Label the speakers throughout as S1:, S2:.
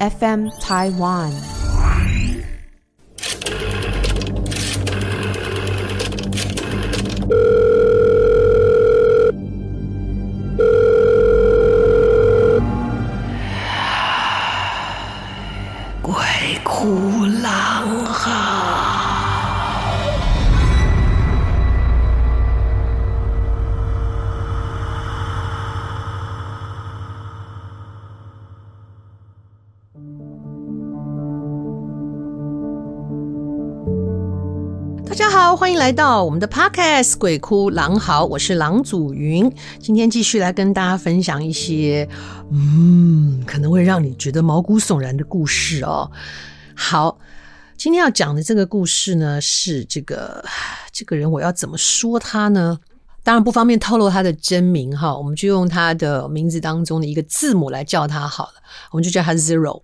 S1: FM Taiwan。
S2: 大家好，欢迎来到我们的 Podcast《鬼哭狼嚎》，我是郎祖筠。今天继续来跟大家分享一些，嗯，可能会让你觉得毛骨悚然的故事哦。好，今天要讲的这个故事呢，是这个这个人，我要怎么说他呢？当然不方便透露他的真名哈，我们就用他的名字当中的一个字母来叫他好了，我们就叫他 Zero。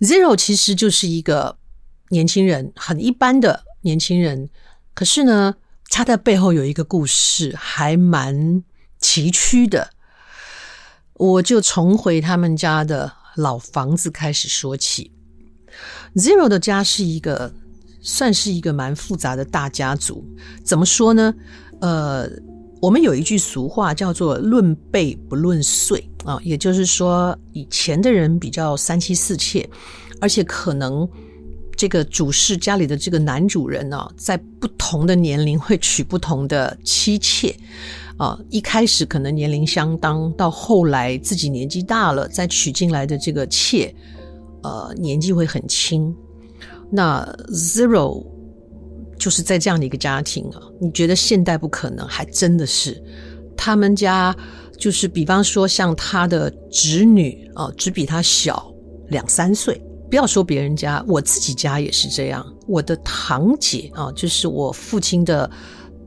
S2: Zero 其实就是一个年轻人，很一般的年轻人。可是呢，他的背后有一个故事，还蛮崎岖的。我就重回他们家的老房子开始说起。Zero 的家是一个，算是一个蛮复杂的大家族。怎么说呢？呃，我们有一句俗话叫做“论辈不论岁”啊，也就是说，以前的人比较三妻四妾，而且可能。这个主事家里的这个男主人呢、在不同的年龄会娶不同的妻妾，啊，一开始可能年龄相当，到后来自己年纪大了，再娶进来的这个妾，呃，年纪会很轻。那 Zero 就是在这样的一个家庭啊，你觉得现代不可能，还真的是，他们家就是，比方说像他的侄女啊，只比他小两三岁。不要说别人家，我自己家也是这样。我的堂姐啊，就是我父亲的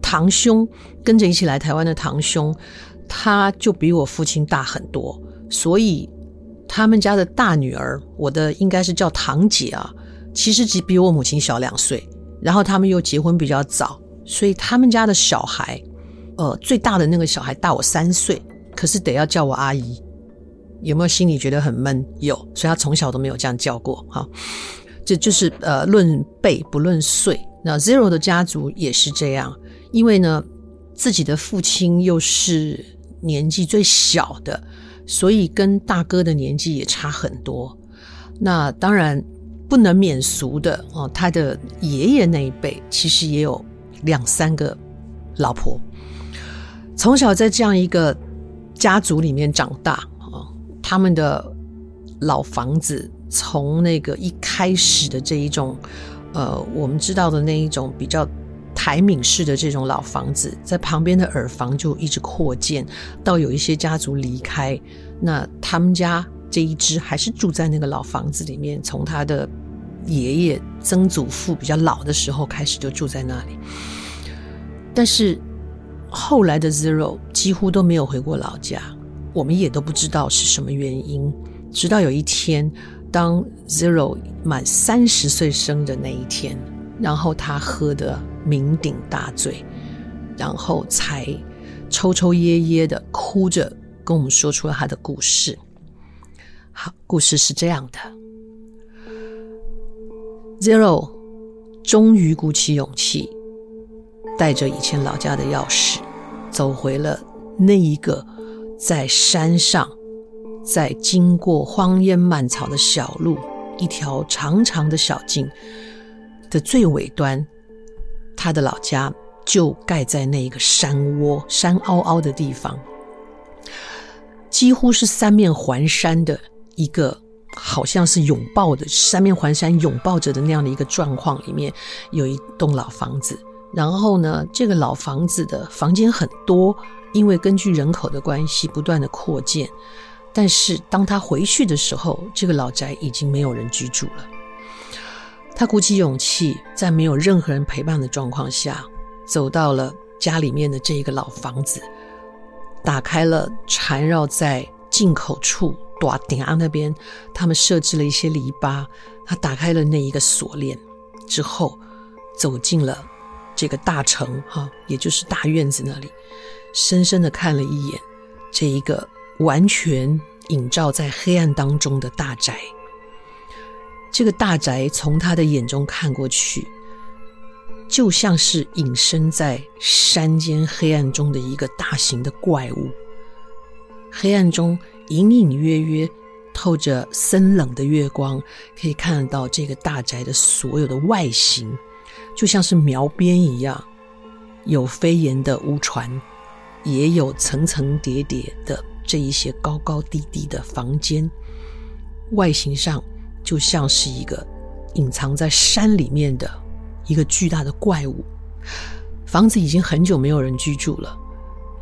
S2: 堂兄，跟着一起来台湾的堂兄，他就比我父亲大很多。所以他们家的大女儿，我的应该是叫堂姐啊，其实只比我母亲小两岁。然后他们又结婚比较早，所以他们家的小孩，呃，最大的那个小孩大我三岁，可是得要叫我阿姨。有没有心里觉得很闷？有，所以他从小都没有这样叫过。哈，这就是呃，论辈不论岁。那 Zero 的家族也是这样，因为呢，自己的父亲又是年纪最小的，所以跟大哥的年纪也差很多。那当然不能免俗的哦，他的爷爷那一辈其实也有两三个老婆，从小在这样一个家族里面长大。他们的老房子，从那个一开始的这一种，呃，我们知道的那一种比较台闽式的这种老房子，在旁边的耳房就一直扩建，到有一些家族离开，那他们家这一支还是住在那个老房子里面，从他的爷爷、曾祖父比较老的时候开始就住在那里，但是后来的 Zero 几乎都没有回过老家。我们也都不知道是什么原因，直到有一天，当 Zero 满三十岁生的那一天，然后他喝得酩酊大醉，然后才抽抽噎噎的哭着跟我们说出了他的故事。好，故事是这样的：Zero 终于鼓起勇气，带着以前老家的钥匙，走回了那一个。在山上，在经过荒烟蔓草的小路，一条长长的小径的最尾端，他的老家就盖在那一个山窝、山凹凹的地方，几乎是三面环山的一个，好像是拥抱的三面环山拥抱着的那样的一个状况里面，有一栋老房子。然后呢，这个老房子的房间很多。因为根据人口的关系不断的扩建，但是当他回去的时候，这个老宅已经没有人居住了。他鼓起勇气，在没有任何人陪伴的状况下，走到了家里面的这一个老房子，打开了缠绕在进口处大顶那边，他们设置了一些篱笆。他打开了那一个锁链之后，走进了这个大城哈，也就是大院子那里。深深的看了一眼这一个完全映照在黑暗当中的大宅，这个大宅从他的眼中看过去，就像是隐身在山间黑暗中的一个大型的怪物。黑暗中隐隐约约透着森冷的月光，可以看得到这个大宅的所有的外形，就像是描边一样，有飞檐的屋船，也有层层叠叠的这一些高高低低的房间，外形上就像是一个隐藏在山里面的一个巨大的怪物。房子已经很久没有人居住了，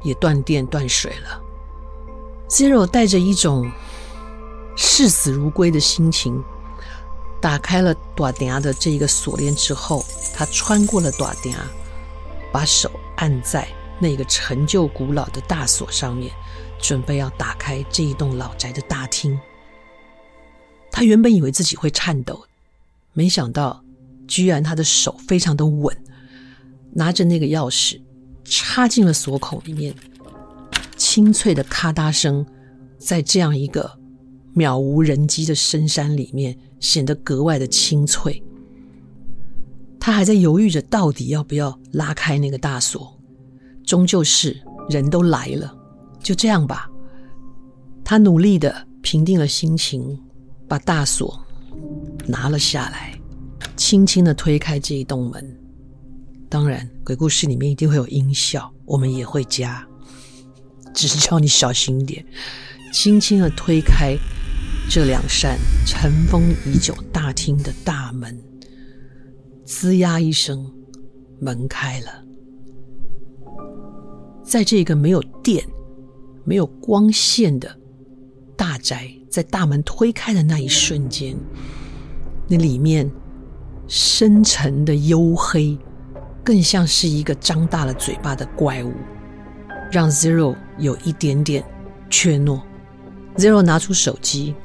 S2: 也断电断水了。Zero 带着一种视死如归的心情，打开了大厅的这一个锁链之后，他穿过了大厅，把手按在那个陈旧古老的大锁上面，准备要打开这一栋老宅的大厅。他原本以为自己会颤抖，没想到居然他的手非常的稳，拿着那个钥匙插进了锁孔里面。清脆的咔嗒声，在这样一个渺无人迹的深山里面，显得格外的清脆。他还在犹豫着，到底要不要拉开那个大锁。终究是人都来了，就这样吧。他努力的平定了心情，把大锁拿了下来，轻轻的推开这一栋门。当然，鬼故事里面一定会有音效，我们也会加。只是叫你小心一点，轻轻的推开这两扇尘封已久大厅的大门，吱呀一声，门开了。在这个没有电、没有光线的大宅，在大门推开的那一瞬间，那里面深沉的黝黑，更像是一个张大了嘴巴的怪物。让 Zero 有一点点怯懦。Zero 拿出手机，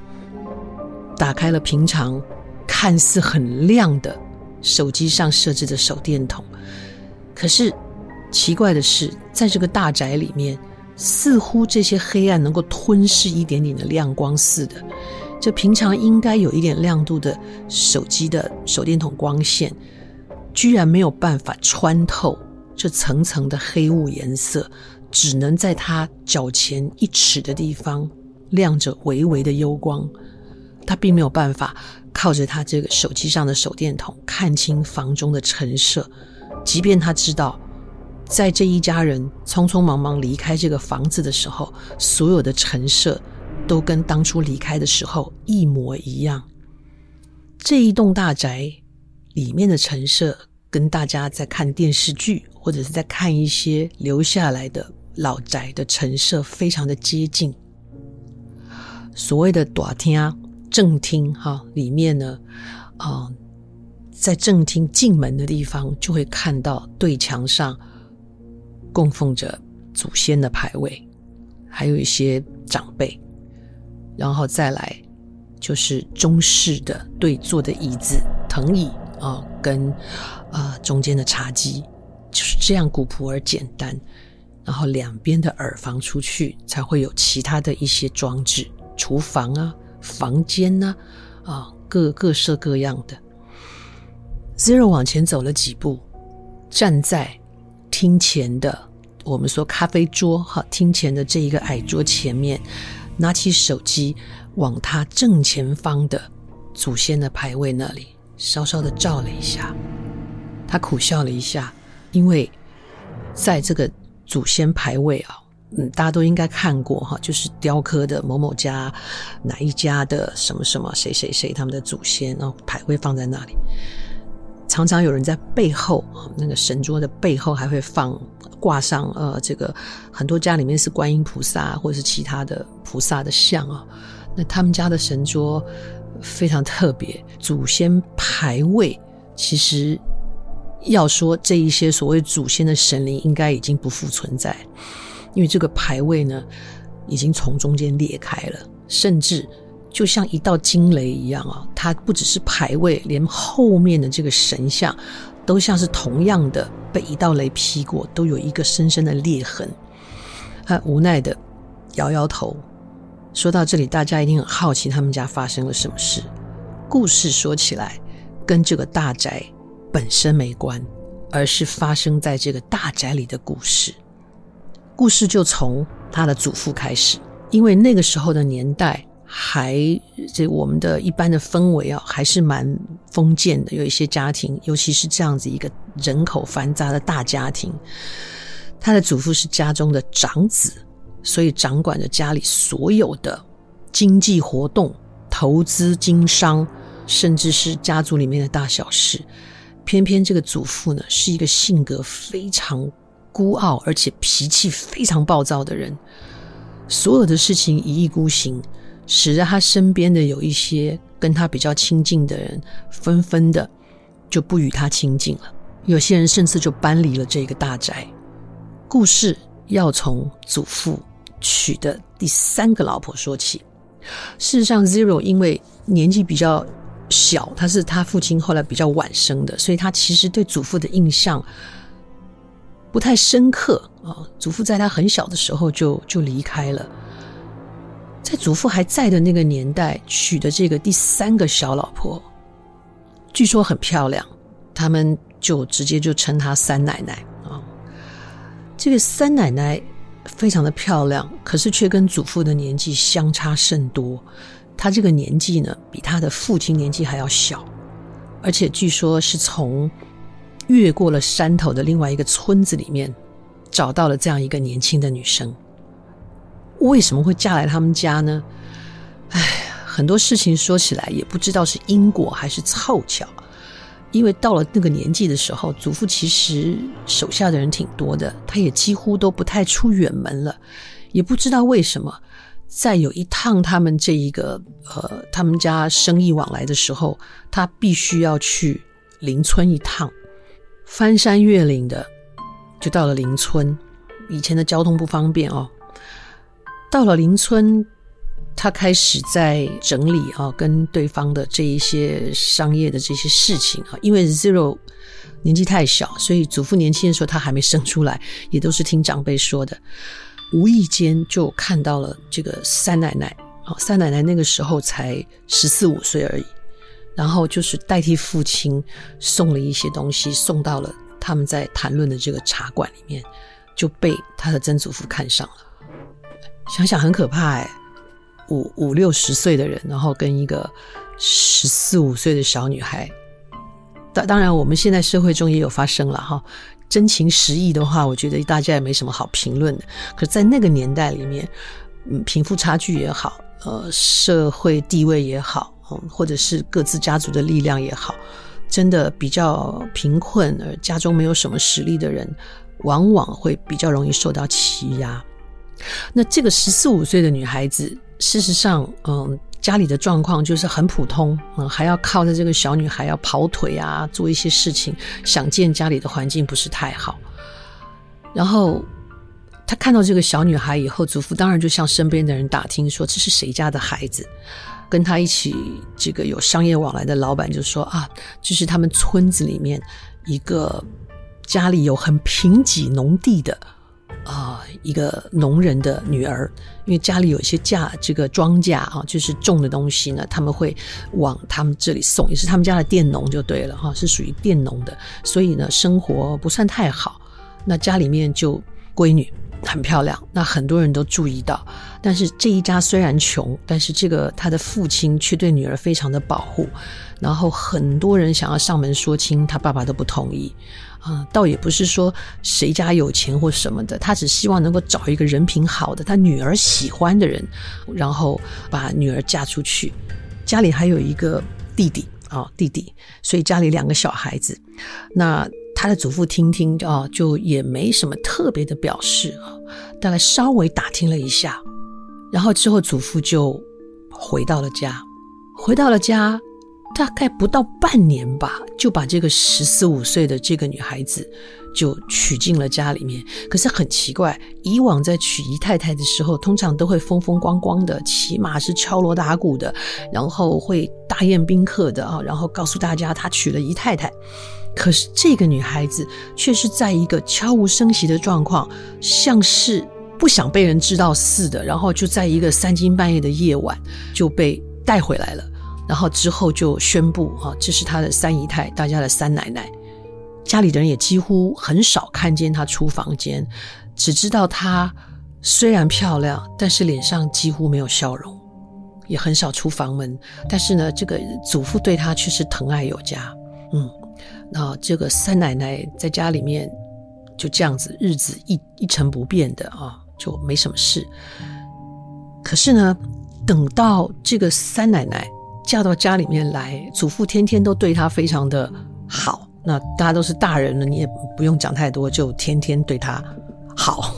S2: 打开了平常看似很亮的手机上设置的手电筒。可是奇怪的是，在这个大宅里面，似乎这些黑暗能够吞噬一点点的亮光似的。这平常应该有一点亮度的手机的手电筒光线，居然没有办法穿透这层层的黑雾颜色。只能在他脚前一尺的地方亮着微微的幽光，他并没有办法靠着他这个手机上的手电筒看清房中的陈设，即便他知道，在这一家人匆匆忙忙离开这个房子的时候，所有的陈设都跟当初离开的时候一模一样。这一栋大宅里面的陈设，跟大家在看电视剧或者是在看一些留下来的。老宅的陈设非常的接近，所谓的大厅正厅哈，里面呢，啊、在正厅进门的地方就会看到对墙上供奉着祖先的牌位，还有一些长辈，然后再来就是中式的对坐的椅子、藤椅啊、跟啊、中间的茶几，就是这样古朴而简单。然后两边的耳房出去才会有其他的一些装置，厨房啊、房间呐，啊，各各色各样的。Zero 往前走了几步，站在厅前的我们说咖啡桌哈，厅前的这一个矮桌前面，拿起手机往他正前方的祖先的牌位那里稍稍的照了一下，他苦笑了一下，因为在这个。祖先牌位啊，嗯，大家都应该看过哈，就是雕刻的某某家哪一家的什么什么谁谁谁他们的祖先，然后牌位放在那里。常常有人在背后那个神桌的背后还会放挂上呃，这个很多家里面是观音菩萨或者是其他的菩萨的像啊。那他们家的神桌非常特别，祖先牌位其实。要说这一些所谓祖先的神灵，应该已经不复存在，因为这个牌位呢，已经从中间裂开了，甚至就像一道惊雷一样啊！它不只是牌位，连后面的这个神像，都像是同样的被一道雷劈过，都有一个深深的裂痕。他无奈的摇摇头。说到这里，大家一定很好奇他们家发生了什么事。故事说起来跟这个大宅本身没关，而是发生在这个大宅里的故事。故事就从他的祖父开始，因为那个时候的年代还这我们的一般的氛围啊，还是蛮封建的。有一些家庭，尤其是这样子一个人口繁杂的大家庭，他的祖父是家中的长子，所以掌管着家里所有的经济活动、投资、经商，甚至是家族里面的大小事。偏偏这个祖父呢，是一个性格非常孤傲，而且脾气非常暴躁的人，所有的事情一意孤行，使得他身边的有一些跟他比较亲近的人，纷纷的就不与他亲近了。有些人甚至就搬离了这个大宅。故事要从祖父娶的第三个老婆说起。事实上，Zero 因为年纪比较小，他是他父亲后来比较晚生的，所以他其实对祖父的印象。不太深刻啊，祖父在他很小的时候就就离开了。在祖父还在的那个年代娶的这个第三个小老婆，据说很漂亮，他们就直接就称她三奶奶啊。这个三奶奶非常的漂亮，可是却跟祖父的年纪相差甚多。她这个年纪呢，比她的父亲年纪还要小，而且据说是从。越过了山头的另外一个村子里面，找到了这样一个年轻的女生。为什么会嫁来他们家呢？哎，很多事情说起来也不知道是因果还是凑巧。因为到了那个年纪的时候，祖父其实手下的人挺多的，他也几乎都不太出远门了。也不知道为什么，在有一趟他们这一个呃他们家生意往来的时候，他必须要去邻村一趟。翻山越岭的，就到了邻村。以前的交通不方便哦。到了邻村，他开始在整理啊，跟对方的这一些商业的这些事情啊。因为 Zero 年纪太小，所以祖父年轻的时候他还没生出来，也都是听长辈说的。无意间就看到了这个三奶奶啊，三奶奶那个时候才十四五岁而已。然后就是代替父亲送了一些东西，送到了他们在谈论的这个茶馆里面，就被他的曾祖父看上了。想想很可怕哎，五五六十岁的人，然后跟一个十四五岁的小女孩。当当然，我们现在社会中也有发生了哈，真情实意的话，我觉得大家也没什么好评论的。可在那个年代里面，嗯，贫富差距也好，呃，社会地位也好。或者是各自家族的力量也好，真的比较贫困而家中没有什么实力的人，往往会比较容易受到欺压。那这个十四五岁的女孩子，事实上，嗯，家里的状况就是很普通，嗯，还要靠着这个小女孩要跑腿啊，做一些事情，想见家里的环境不是太好。然后她看到这个小女孩以后，祖父当然就向身边的人打听说，这是谁家的孩子。跟他一起这个有商业往来的老板就说啊，这是他们村子里面一个家里有很贫瘠农地的啊一个农人的女儿，因为家里有一些稼这个庄稼啊，就是种的东西呢，他们会往他们这里送，也是他们家的佃农就对了哈，是属于佃农的，所以呢生活不算太好，那家里面就闺女。很漂亮，那很多人都注意到。但是这一家虽然穷，但是这个他的父亲却对女儿非常的保护。然后很多人想要上门说亲，他爸爸都不同意。啊、倒也不是说谁家有钱或什么的，他只希望能够找一个人品好的，他女儿喜欢的人，然后把女儿嫁出去。家里还有一个弟弟啊、弟弟，所以家里两个小孩子。那。他的祖父听听啊，就也没什么特别的表示啊，大概稍微打听了一下，然后之后祖父就回到了家，回到了家，大概不到半年吧，就把这个十四五岁的这个女孩子就娶进了家里面。可是很奇怪，以往在娶姨太太的时候，通常都会风风光光的，起码是敲锣打鼓的，然后会大宴宾客的啊，然后告诉大家他娶了姨太太。可是这个女孩子却是在一个悄无声息的状况，像是不想被人知道似的，然后就在一个三更半夜的夜晚就被带回来了。然后之后就宣布啊，这是他的三姨太，大家的三奶奶。家里的人也几乎很少看见她出房间，只知道她虽然漂亮，但是脸上几乎没有笑容，也很少出房门。但是呢，这个祖父对她却是疼爱有加。嗯，那这个三奶奶在家里面就这样子，日子一一成不变的啊，就没什么事。可是呢，等到这个三奶奶嫁到家里面来，祖父天天都对她非常的好。那大家都是大人了，你也不用讲太多，就天天对她好。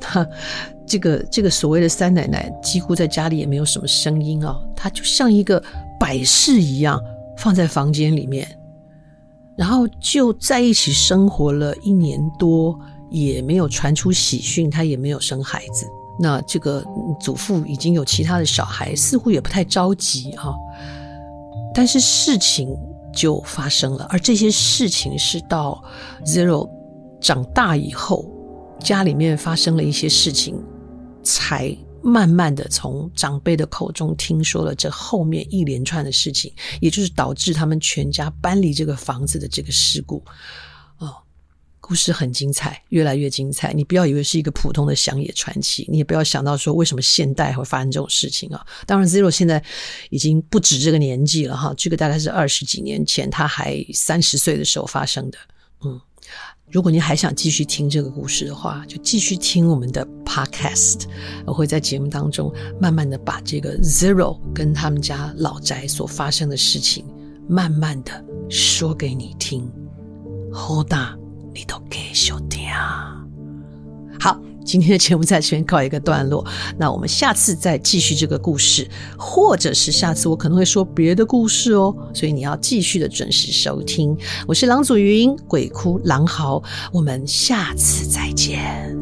S2: 他这个这个所谓的三奶奶，几乎在家里也没有什么声音啊，她就像一个摆饰一样放在房间里面，然后就在一起生活了一年多，也没有传出喜讯，他也没有生孩子。那这个祖父已经有其他的小孩，似乎也不太着急啊，但是事情。就发生了，而这些事情是到 Zero 长大以后，家里面发生了一些事情，才慢慢的从长辈的口中听说了这后面一连串的事情，也就是导致他们全家搬离这个房子的这个事故。哦故事很精彩，越来越精彩。你不要以为是一个普通的乡野传奇，你也不要想到说为什么现代会发生这种事情啊。当然，Zero 现在已经不止这个年纪了哈，这个大概是二十几年前他还三十岁的时候发生的。嗯，如果您还想继续听这个故事的话，就继续听我们的 Podcast，我会在节目当中慢慢的把这个 Zero 跟他们家老宅所发生的事情，慢慢的说给你听。好大。你都给收听。好，今天的节目在这边告一个段落。那我们下次再继续这个故事，或者是下次我可能会说别的故事哦。所以你要继续的准时收听。我是郎祖云，鬼哭狼嚎，我们下次再见。